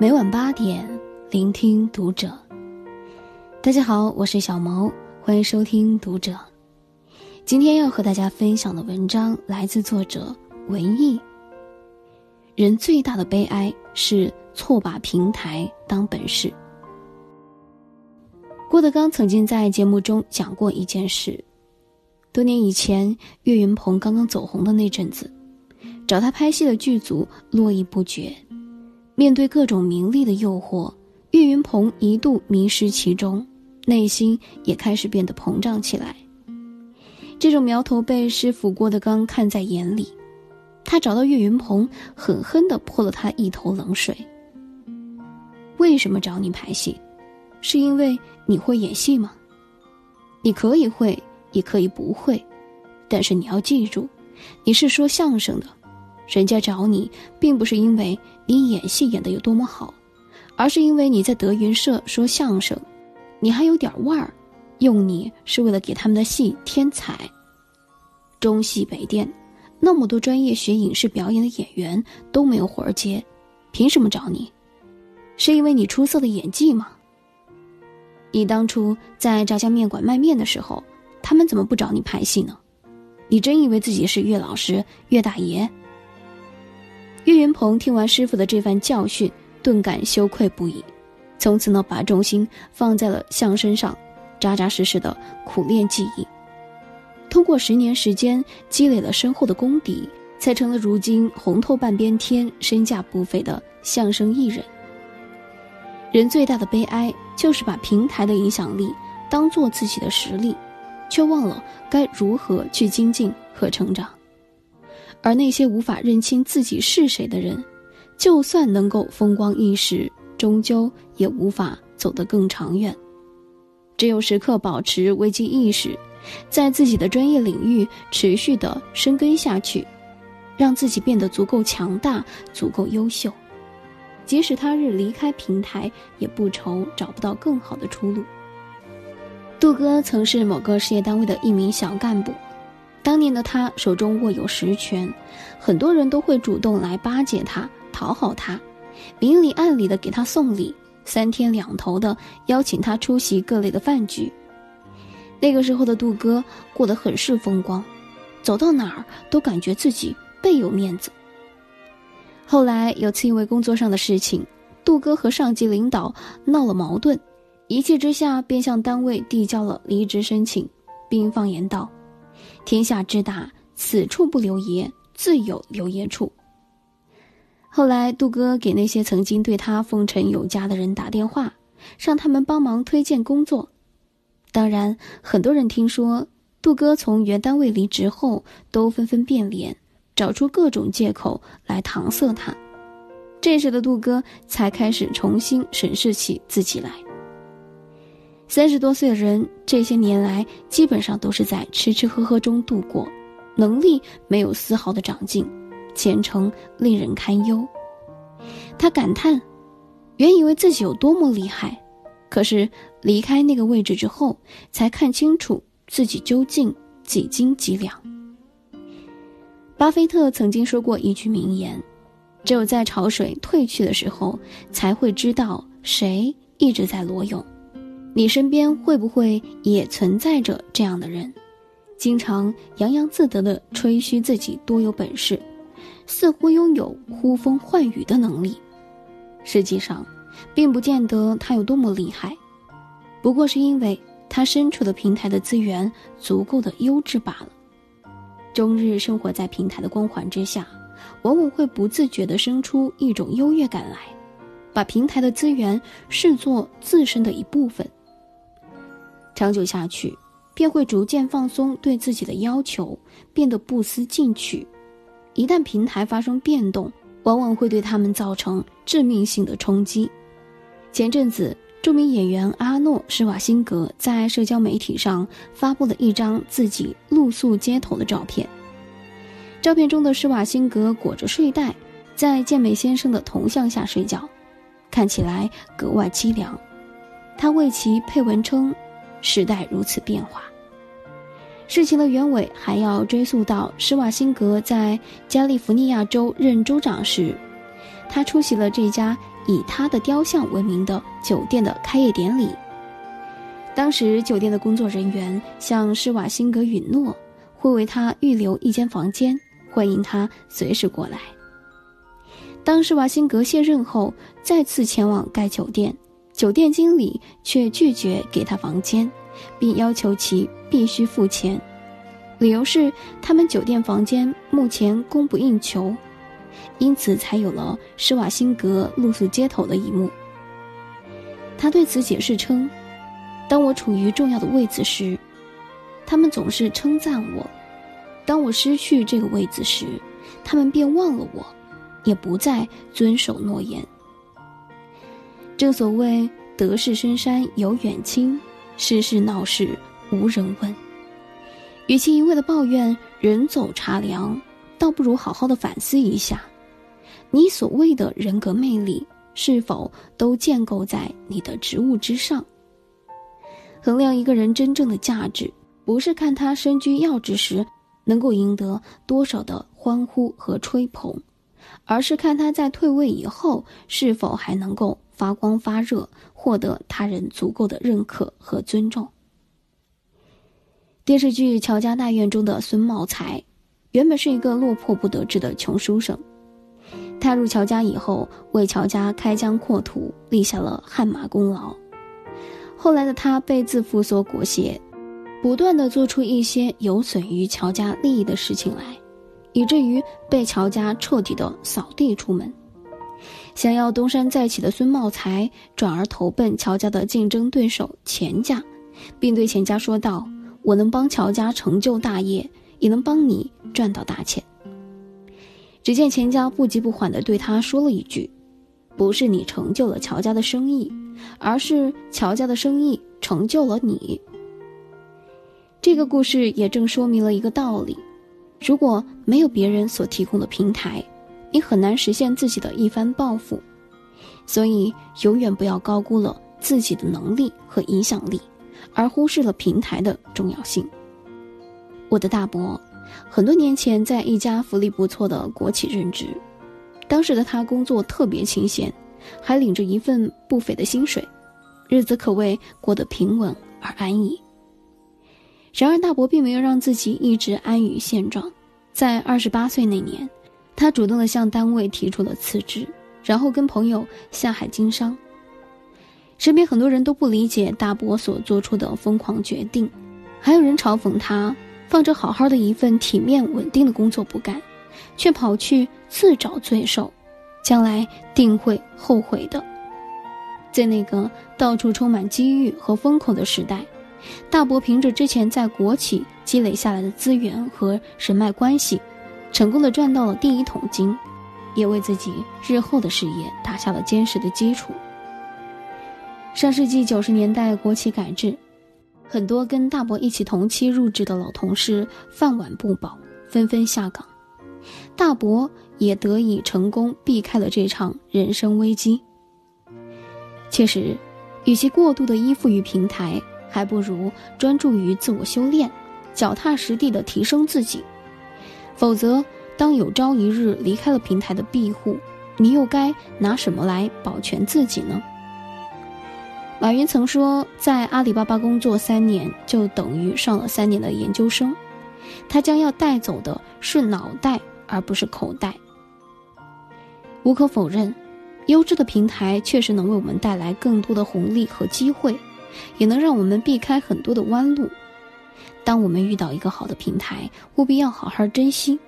每晚八点，聆听读者。大家好，我是小毛，欢迎收听读者。今天要和大家分享的文章来自作者文艺。人最大的悲哀是错把平台当本事。郭德纲曾经在节目中讲过一件事：多年以前，岳云鹏刚刚走红的那阵子，找他拍戏的剧组络绎不绝。面对各种名利的诱惑，岳云鹏一度迷失其中，内心也开始变得膨胀起来。这种苗头被师傅郭德纲看在眼里，他找到岳云鹏，狠狠地泼了他一头冷水。为什么找你拍戏？是因为你会演戏吗？你可以会，也可以不会，但是你要记住，你是说相声的。人家找你，并不是因为你演戏演得有多么好，而是因为你在德云社说相声，你还有点腕儿，用你是为了给他们的戏添彩。中戏北电那么多专业学影视表演的演员都没有活儿接，凭什么找你？是因为你出色的演技吗？你当初在炸酱面馆卖面的时候，他们怎么不找你拍戏呢？你真以为自己是岳老师、岳大爷？岳云鹏听完师傅的这番教训，顿感羞愧不已，从此呢，把重心放在了相声上，扎扎实实的苦练技艺。通过十年时间，积累了深厚的功底，才成了如今红透半边天、身价不菲的相声艺人。人最大的悲哀，就是把平台的影响力当做自己的实力，却忘了该如何去精进和成长。而那些无法认清自己是谁的人，就算能够风光一时，终究也无法走得更长远。只有时刻保持危机意识，在自己的专业领域持续的深耕下去，让自己变得足够强大、足够优秀，即使他日离开平台，也不愁找不到更好的出路。杜哥曾是某个事业单位的一名小干部。当年的他手中握有实权，很多人都会主动来巴结他、讨好他，明里暗里的给他送礼，三天两头的邀请他出席各类的饭局。那个时候的杜哥过得很是风光，走到哪儿都感觉自己倍有面子。后来有次因为工作上的事情，杜哥和上级领导闹了矛盾，一气之下便向单位递交了离职申请，并放言道。天下之大，此处不留爷，自有留爷处。后来，杜哥给那些曾经对他奉承有加的人打电话，让他们帮忙推荐工作。当然，很多人听说杜哥从原单位离职后，都纷纷变脸，找出各种借口来搪塞他。这时的杜哥才开始重新审视起自己来。三十多岁的人，这些年来基本上都是在吃吃喝喝中度过，能力没有丝毫的长进，前程令人堪忧。他感叹：“原以为自己有多么厉害，可是离开那个位置之后，才看清楚自己究竟几斤几两。”巴菲特曾经说过一句名言：“只有在潮水退去的时候，才会知道谁一直在裸泳。”你身边会不会也存在着这样的人，经常洋洋自得地吹嘘自己多有本事，似乎拥有呼风唤雨的能力，实际上，并不见得他有多么厉害，不过是因为他身处的平台的资源足够的优质罢了。终日生活在平台的光环之下，往往会不自觉地生出一种优越感来，把平台的资源视作自身的一部分。长久下去，便会逐渐放松对自己的要求，变得不思进取。一旦平台发生变动，往往会对他们造成致命性的冲击。前阵子，著名演员阿诺·施瓦辛格在社交媒体上发布了一张自己露宿街头的照片。照片中的施瓦辛格裹着睡袋，在健美先生的铜像下睡觉，看起来格外凄凉。他为其配文称。时代如此变化，事情的原委还要追溯到施瓦辛格在加利福尼亚州任州长时，他出席了这家以他的雕像为名的酒店的开业典礼。当时酒店的工作人员向施瓦辛格允诺，会为他预留一间房间，欢迎他随时过来。当施瓦辛格卸任后，再次前往该酒店，酒店经理却拒绝给他房间，并要求其必须付钱，理由是他们酒店房间目前供不应求，因此才有了施瓦辛格露宿街头的一幕。他对此解释称：“当我处于重要的位子时，他们总是称赞我；当我失去这个位子时，他们便忘了我。”也不再遵守诺言。正所谓“得势深山有远亲，世事闹市无人问”。与其一味的抱怨人走茶凉，倒不如好好的反思一下，你所谓的人格魅力是否都建构在你的职务之上？衡量一个人真正的价值，不是看他身居要职时能够赢得多少的欢呼和吹捧。而是看他在退位以后是否还能够发光发热，获得他人足够的认可和尊重。电视剧《乔家大院》中的孙茂才，原本是一个落魄不得志的穷书生，踏入乔家以后，为乔家开疆扩土立下了汗马功劳。后来的他被自负所裹挟，不断的做出一些有损于乔家利益的事情来。以至于被乔家彻底的扫地出门，想要东山再起的孙茂才转而投奔乔家的竞争对手钱家，并对钱家说道：“我能帮乔家成就大业，也能帮你赚到大钱。”只见钱家不急不缓地对他说了一句：“不是你成就了乔家的生意，而是乔家的生意成就了你。”这个故事也正说明了一个道理。如果没有别人所提供的平台，你很难实现自己的一番抱负。所以，永远不要高估了自己的能力和影响力，而忽视了平台的重要性。我的大伯，很多年前在一家福利不错的国企任职，当时的他工作特别清闲，还领着一份不菲的薪水，日子可谓过得平稳而安逸。然而，大伯并没有让自己一直安于现状。在二十八岁那年，他主动的向单位提出了辞职，然后跟朋友下海经商。身边很多人都不理解大伯所做出的疯狂决定，还有人嘲讽他放着好好的一份体面稳定的工作不干，却跑去自找罪受，将来定会后悔的。在那个到处充满机遇和风口的时代。大伯凭着之前在国企积累下来的资源和人脉关系，成功的赚到了第一桶金，也为自己日后的事业打下了坚实的基础。上世纪九十年代国企改制，很多跟大伯一起同期入职的老同事饭碗不保，纷纷下岗，大伯也得以成功避开了这场人生危机。确实，与其过度的依附于平台。还不如专注于自我修炼，脚踏实地的提升自己。否则，当有朝一日离开了平台的庇护，你又该拿什么来保全自己呢？马云曾说，在阿里巴巴工作三年，就等于上了三年的研究生。他将要带走的是脑袋，而不是口袋。无可否认，优质的平台确实能为我们带来更多的红利和机会。也能让我们避开很多的弯路。当我们遇到一个好的平台，务必要好好珍惜，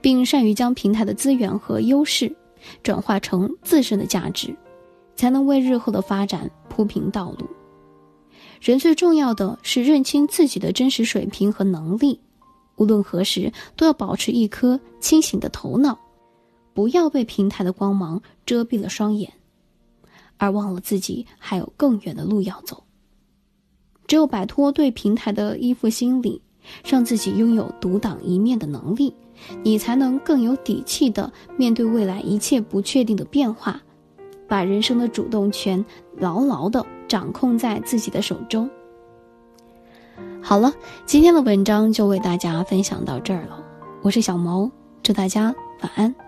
并善于将平台的资源和优势转化成自身的价值，才能为日后的发展铺平道路。人最重要的是认清自己的真实水平和能力，无论何时都要保持一颗清醒的头脑，不要被平台的光芒遮蔽了双眼，而忘了自己还有更远的路要走。只有摆脱对平台的依附心理，让自己拥有独当一面的能力，你才能更有底气的面对未来一切不确定的变化，把人生的主动权牢牢的掌控在自己的手中。好了，今天的文章就为大家分享到这儿了，我是小毛，祝大家晚安。